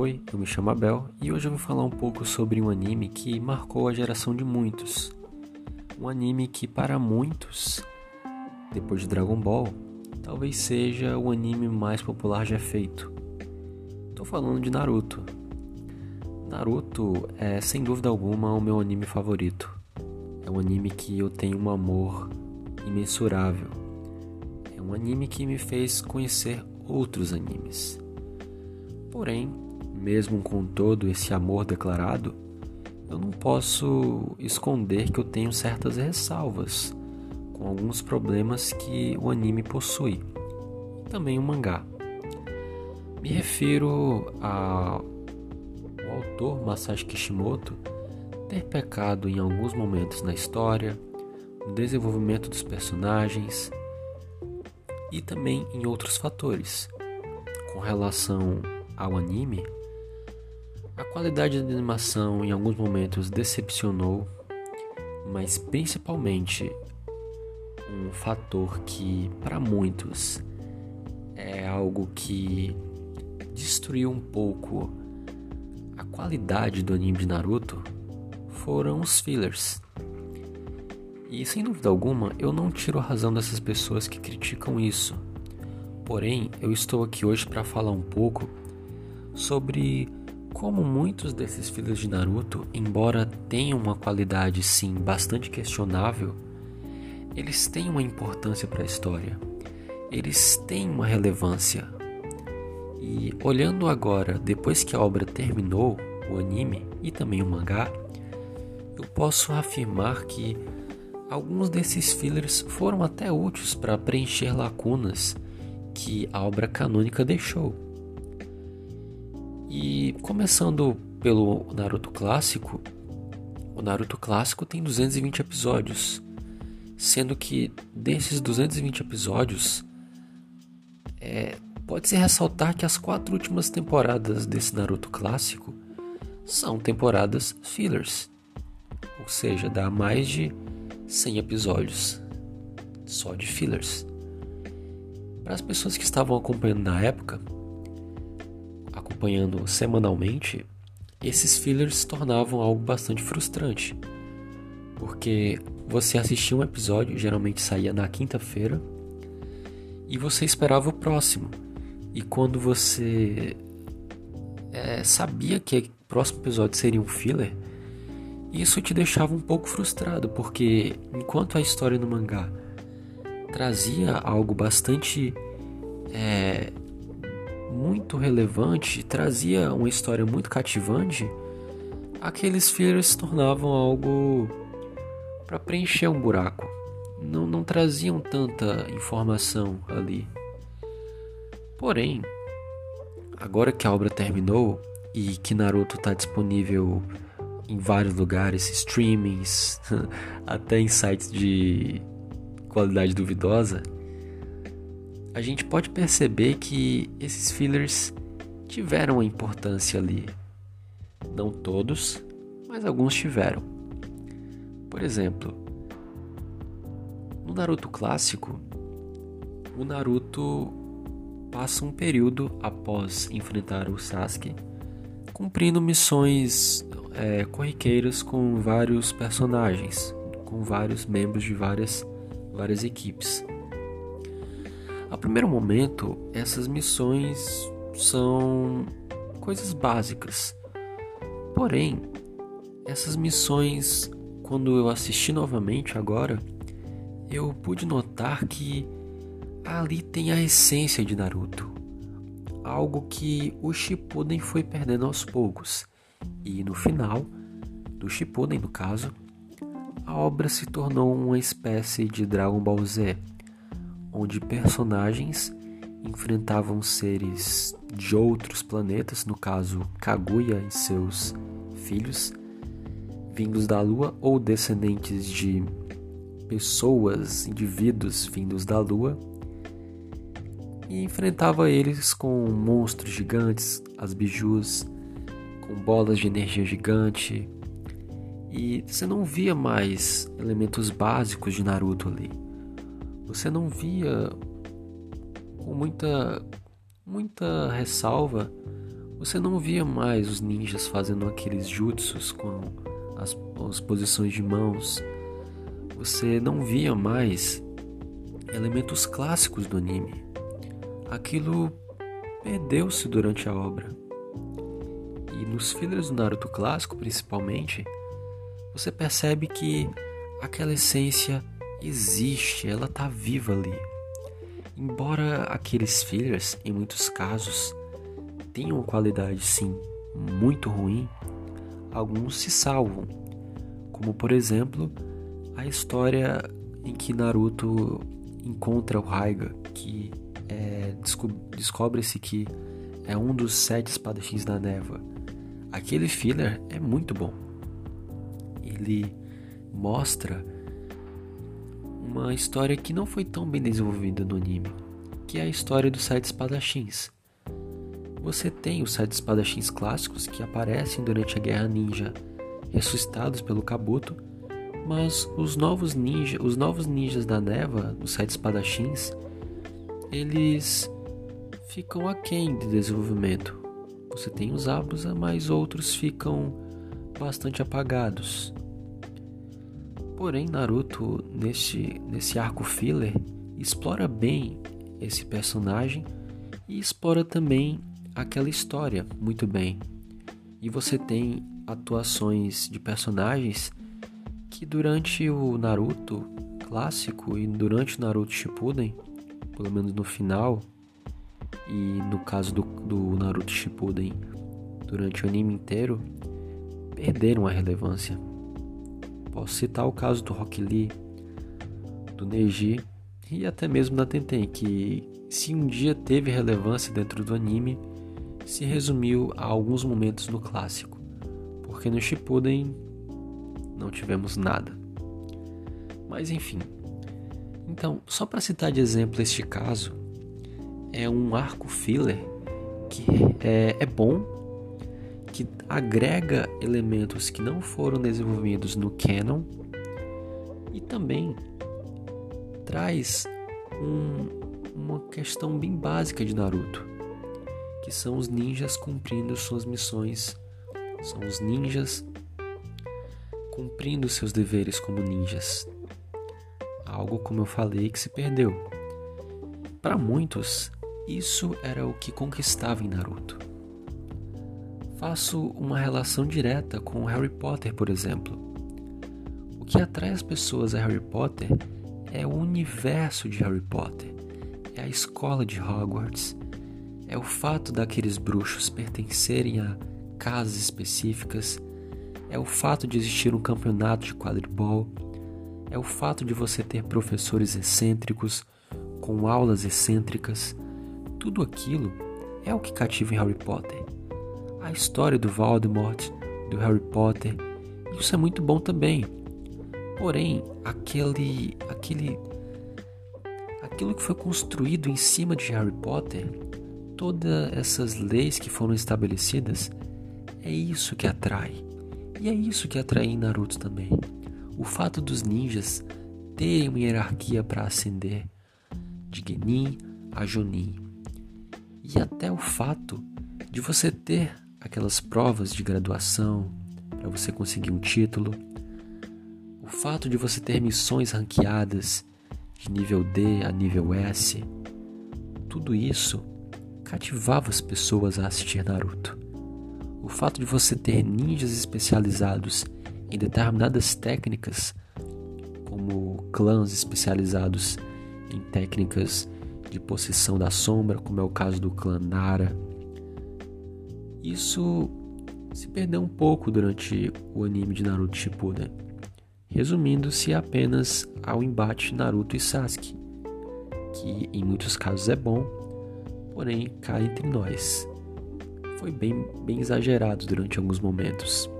Oi, eu me chamo Abel e hoje eu vou falar um pouco sobre um anime que marcou a geração de muitos. Um anime que, para muitos, depois de Dragon Ball, talvez seja o anime mais popular já feito. Tô falando de Naruto. Naruto é, sem dúvida alguma, o meu anime favorito. É um anime que eu tenho um amor imensurável. É um anime que me fez conhecer outros animes. Porém, mesmo com todo esse amor declarado, eu não posso esconder que eu tenho certas ressalvas com alguns problemas que o anime possui, e também o mangá. Me refiro ao autor Masashi Kishimoto ter pecado em alguns momentos na história, no desenvolvimento dos personagens e também em outros fatores. Com relação ao anime, a qualidade da animação em alguns momentos decepcionou, mas principalmente um fator que para muitos é algo que destruiu um pouco a qualidade do anime de Naruto foram os fillers. E sem dúvida alguma, eu não tiro a razão dessas pessoas que criticam isso. Porém, eu estou aqui hoje para falar um pouco sobre como muitos desses filhos de Naruto, embora tenham uma qualidade sim bastante questionável, eles têm uma importância para a história. Eles têm uma relevância. E olhando agora, depois que a obra terminou, o anime e também o mangá, eu posso afirmar que alguns desses fillers foram até úteis para preencher lacunas que a obra canônica deixou. E começando pelo Naruto clássico, o Naruto clássico tem 220 episódios, sendo que desses 220 episódios, é, pode-se ressaltar que as quatro últimas temporadas desse Naruto clássico são temporadas fillers, ou seja, dá mais de 100 episódios só de fillers. Para as pessoas que estavam acompanhando na época, acompanhando semanalmente, esses fillers se tornavam algo bastante frustrante. Porque você assistia um episódio, geralmente saía na quinta-feira, e você esperava o próximo. E quando você é, sabia que o próximo episódio seria um filler, isso te deixava um pouco frustrado, porque enquanto a história no mangá trazia algo bastante é, muito relevante, trazia uma história muito cativante, aqueles fillers se tornavam algo para preencher um buraco. Não, não traziam tanta informação ali. Porém, agora que a obra terminou e que Naruto está disponível em vários lugares, streamings, até em sites de qualidade duvidosa, a gente pode perceber que esses fillers tiveram uma importância ali. Não todos, mas alguns tiveram. Por exemplo, no Naruto clássico, o Naruto passa um período após enfrentar o Sasuke, cumprindo missões é, corriqueiras com vários personagens, com vários membros de várias, várias equipes. A primeiro momento, essas missões são coisas básicas. Porém, essas missões, quando eu assisti novamente agora, eu pude notar que ali tem a essência de Naruto. Algo que o Shippuden foi perdendo aos poucos. E no final, do Shippuden no caso, a obra se tornou uma espécie de Dragon Ball Z onde personagens enfrentavam seres de outros planetas, no caso Kaguya e seus filhos, vindos da Lua ou descendentes de pessoas, indivíduos vindos da Lua, e enfrentava eles com monstros gigantes, as bijus, com bolas de energia gigante, e você não via mais elementos básicos de Naruto ali você não via com muita muita ressalva você não via mais os ninjas fazendo aqueles jutsus com as, as posições de mãos. Você não via mais elementos clássicos do anime. Aquilo perdeu-se durante a obra. E nos fillers do Naruto clássico, principalmente, você percebe que aquela essência existe, ela tá viva ali. Embora aqueles fillers, em muitos casos, tenham qualidade sim muito ruim, alguns se salvam. Como por exemplo, a história em que Naruto encontra o Raiga, que é, descobre-se que é um dos sete espadachins da névoa. Aquele filler é muito bom. Ele mostra uma história que não foi tão bem desenvolvida no anime, que é a história dos sete espadachins. Você tem os sete espadachins clássicos que aparecem durante a Guerra Ninja, ressuscitados pelo Kabuto, mas os novos ninja, os novos ninjas da Neva, os sete espadachins, eles ficam aquém de desenvolvimento. Você tem os Abusa, mas outros ficam bastante apagados. Porém, Naruto, nesse, nesse arco filler, explora bem esse personagem e explora também aquela história muito bem. E você tem atuações de personagens que durante o Naruto clássico e durante o Naruto Shippuden, pelo menos no final, e no caso do, do Naruto Shippuden, durante o anime inteiro, perderam a relevância. Posso citar o caso do Rock Lee, do Neji e até mesmo da Tenten, que se um dia teve relevância dentro do anime, se resumiu a alguns momentos no clássico, porque no Shippuden não tivemos nada. Mas enfim. Então, só para citar de exemplo este caso, é um arco filler que é, é bom, que agrega elementos que não foram desenvolvidos no canon e também traz um, uma questão bem básica de Naruto que são os ninjas cumprindo suas missões. São os ninjas cumprindo seus deveres como ninjas. Algo, como eu falei, que se perdeu. Para muitos, isso era o que conquistava em Naruto. Faço uma relação direta com Harry Potter, por exemplo. O que atrai as pessoas a Harry Potter é o universo de Harry Potter, é a escola de Hogwarts, é o fato daqueles bruxos pertencerem a casas específicas, é o fato de existir um campeonato de quadribol, é o fato de você ter professores excêntricos com aulas excêntricas. Tudo aquilo é o que cativa em Harry Potter. A história do Voldemort, do Harry Potter, isso é muito bom também. Porém, aquele aquele aquilo que foi construído em cima de Harry Potter todas essas leis que foram estabelecidas, é isso que atrai. E é isso que atrai em Naruto também. O fato dos ninjas terem uma hierarquia para ascender de Genin a Jonin. E até o fato de você ter aquelas provas de graduação para você conseguir um título. O fato de você ter missões ranqueadas de nível D a nível S. Tudo isso cativava as pessoas a assistir Naruto. O fato de você ter ninjas especializados em determinadas técnicas, como clãs especializados em técnicas de possessão da sombra, como é o caso do clã Nara. Isso se perdeu um pouco durante o anime de Naruto Shippuden, resumindo-se apenas ao embate Naruto e Sasuke, que em muitos casos é bom, porém cá entre nós. Foi bem, bem exagerado durante alguns momentos.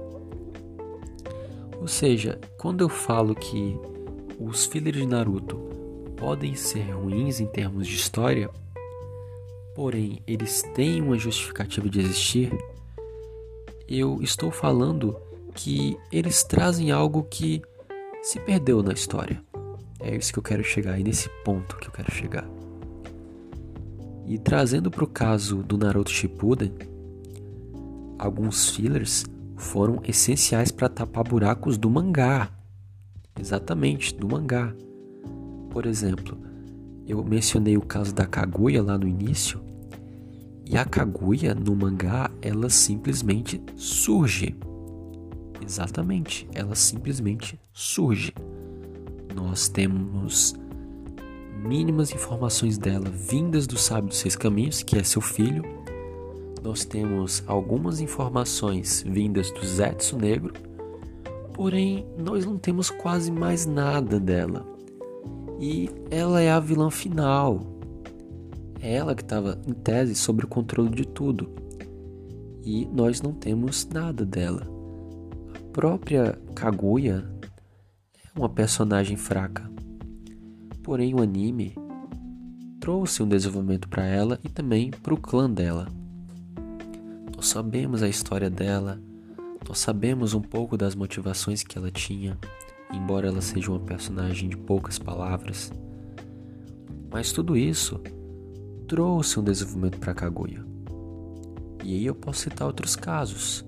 Ou seja, quando eu falo que os fillers de Naruto podem ser ruins em termos de história, porém eles têm uma justificativa de existir, eu estou falando que eles trazem algo que se perdeu na história. É isso que eu quero chegar, e nesse ponto que eu quero chegar. E trazendo para o caso do Naruto Shippuden, alguns fillers foram essenciais para tapar buracos do mangá. Exatamente, do mangá. Por exemplo, eu mencionei o caso da Kaguya lá no início, e a Kaguya no mangá, ela simplesmente surge. Exatamente, ela simplesmente surge. Nós temos mínimas informações dela vindas do Sábio dos Seis Caminhos, que é seu filho. Nós temos algumas informações vindas do Zetsu Negro, porém nós não temos quase mais nada dela. E ela é a vilã final. É ela que estava em tese sobre o controle de tudo. E nós não temos nada dela. A própria Kaguya é uma personagem fraca. Porém, o anime trouxe um desenvolvimento para ela e também para o clã dela. Nós sabemos a história dela, nós sabemos um pouco das motivações que ela tinha, embora ela seja uma personagem de poucas palavras. Mas tudo isso trouxe um desenvolvimento para Kaguya. E aí eu posso citar outros casos.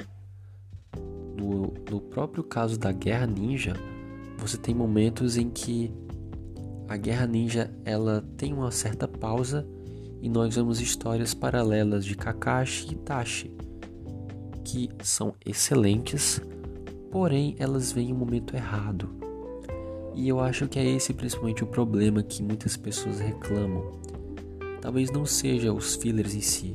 No, no próprio caso da Guerra Ninja, você tem momentos em que a Guerra Ninja ela tem uma certa pausa e nós vemos histórias paralelas de Kakashi e Itachi, que são excelentes, porém elas vêm em um momento errado. E eu acho que é esse principalmente o problema que muitas pessoas reclamam. Talvez não seja os fillers em si,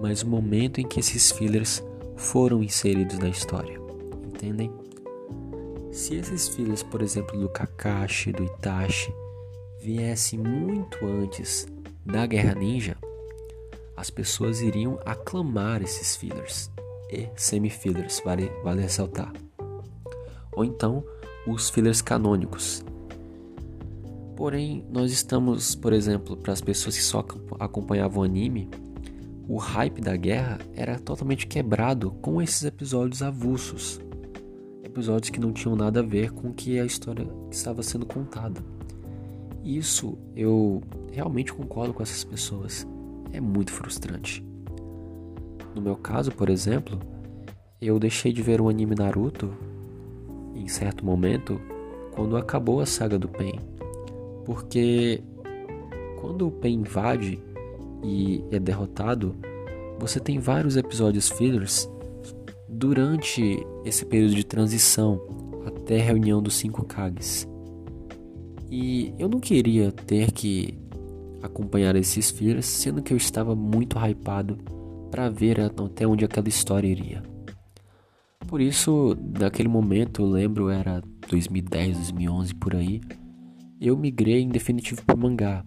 mas o momento em que esses fillers foram inseridos na história. Entendem? Se esses fillers, por exemplo, do Kakashi, do Itachi, viesse muito antes da Guerra Ninja, as pessoas iriam aclamar esses fillers e semi-fillers, vale, vale ressaltar. Ou então os fillers canônicos. Porém, nós estamos, por exemplo, para as pessoas que só acompanhavam o anime, o hype da guerra era totalmente quebrado com esses episódios avulsos. Episódios que não tinham nada a ver com o que a história estava sendo contada. Isso eu realmente concordo com essas pessoas. É muito frustrante. No meu caso, por exemplo, eu deixei de ver o anime Naruto em certo momento quando acabou a saga do Pen. Porque quando o Pen invade e é derrotado, você tem vários episódios fillers durante esse período de transição até a reunião dos cinco Kages. E eu não queria ter que acompanhar esses fillers, sendo que eu estava muito hypado para ver até onde aquela história iria. Por isso, naquele momento, eu lembro era 2010, 2011 por aí, eu migrei em definitivo para mangá.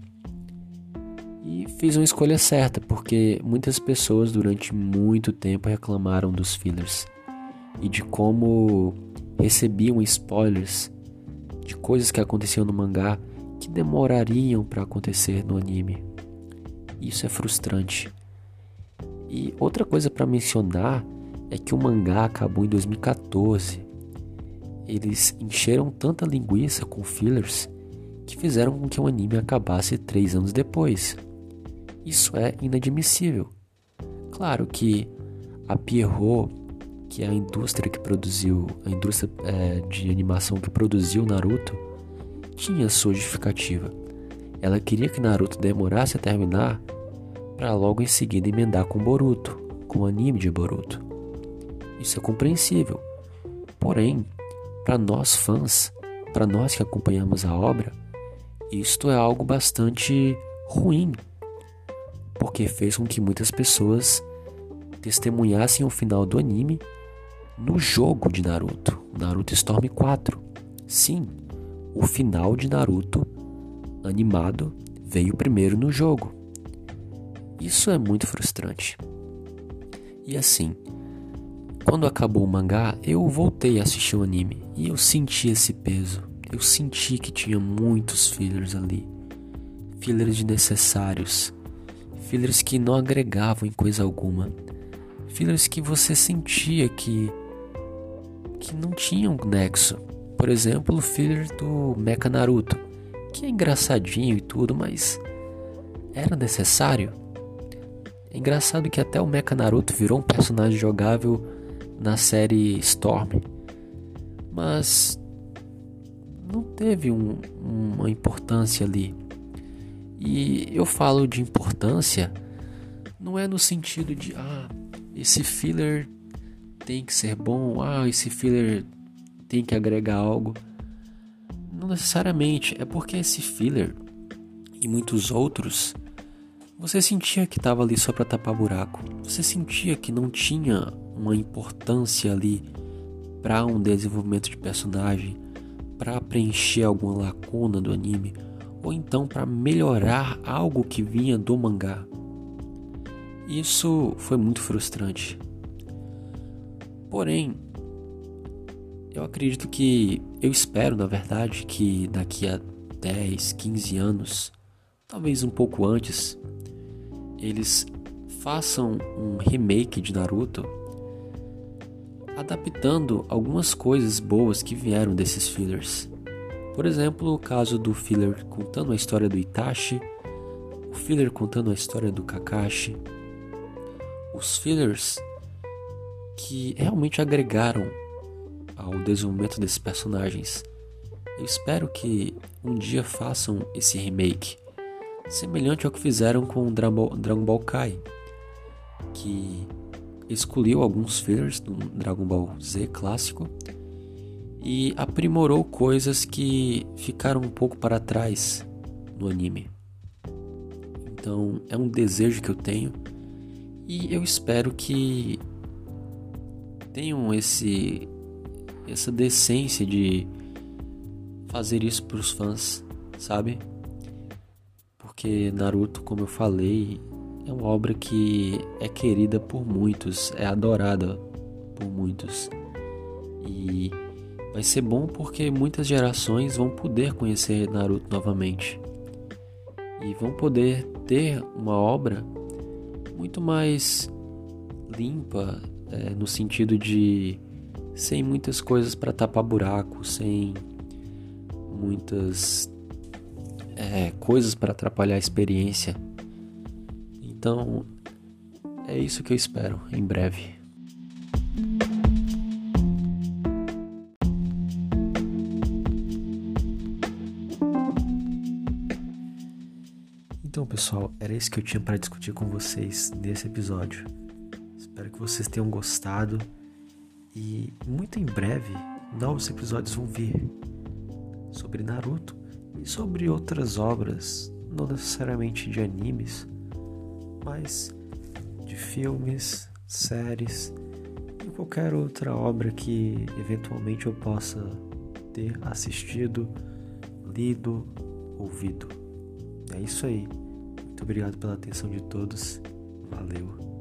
E fiz uma escolha certa, porque muitas pessoas durante muito tempo reclamaram dos fillers e de como recebiam spoilers de coisas que aconteciam no mangá que demorariam para acontecer no anime. Isso é frustrante. E outra coisa para mencionar é que o mangá acabou em 2014. Eles encheram tanta linguiça com fillers que fizeram com que o anime acabasse três anos depois. Isso é inadmissível. Claro que a Pierrot que a indústria que produziu, a indústria é, de animação que produziu Naruto, tinha sua justificativa. Ela queria que Naruto demorasse a terminar para logo em seguida emendar com Boruto, com o anime de Boruto. Isso é compreensível. Porém, para nós fãs, para nós que acompanhamos a obra, isto é algo bastante ruim, porque fez com que muitas pessoas testemunhassem o final do anime no jogo de Naruto, Naruto Storm 4. Sim, o final de Naruto animado veio primeiro no jogo. Isso é muito frustrante. E assim, quando acabou o mangá, eu voltei a assistir o anime e eu senti esse peso. Eu senti que tinha muitos fillers ali. Fillers desnecessários. Fillers que não agregavam em coisa alguma. Fillers que você sentia que que não tinham nexo. Por exemplo, o filler do Mecha Naruto, que é engraçadinho e tudo, mas era necessário? É engraçado que até o Mecha Naruto virou um personagem jogável na série Storm, mas não teve um, uma importância ali. E eu falo de importância não é no sentido de ah, esse filler tem que ser bom, ah, esse filler tem que agregar algo. Não necessariamente, é porque esse filler e muitos outros você sentia que estava ali só para tapar buraco. Você sentia que não tinha uma importância ali para um desenvolvimento de personagem, para preencher alguma lacuna do anime ou então para melhorar algo que vinha do mangá. Isso foi muito frustrante. Porém, eu acredito que, eu espero na verdade que daqui a 10, 15 anos, talvez um pouco antes, eles façam um remake de Naruto adaptando algumas coisas boas que vieram desses fillers. Por exemplo, o caso do filler contando a história do Itachi, o filler contando a história do Kakashi, os fillers que realmente agregaram ao desenvolvimento desses personagens. Eu espero que um dia façam esse remake, semelhante ao que fizeram com Dragon Ball Kai, que excluiu alguns fillers do Dragon Ball Z clássico e aprimorou coisas que ficaram um pouco para trás no anime. Então é um desejo que eu tenho e eu espero que tenham esse essa decência de fazer isso para os fãs, sabe? Porque Naruto, como eu falei, é uma obra que é querida por muitos, é adorada por muitos. E Vai ser bom porque muitas gerações vão poder conhecer Naruto novamente e vão poder ter uma obra muito mais limpa é, no sentido de sem muitas coisas para tapar buraco, sem muitas é, coisas para atrapalhar a experiência. Então é isso que eu espero em breve. Então, pessoal, era isso que eu tinha para discutir com vocês nesse episódio. Espero que vocês tenham gostado e muito em breve novos episódios vão vir sobre Naruto e sobre outras obras, não necessariamente de animes, mas de filmes, séries e qualquer outra obra que eventualmente eu possa ter assistido, lido, ouvido. É isso aí. Muito obrigado pela atenção de todos. Valeu.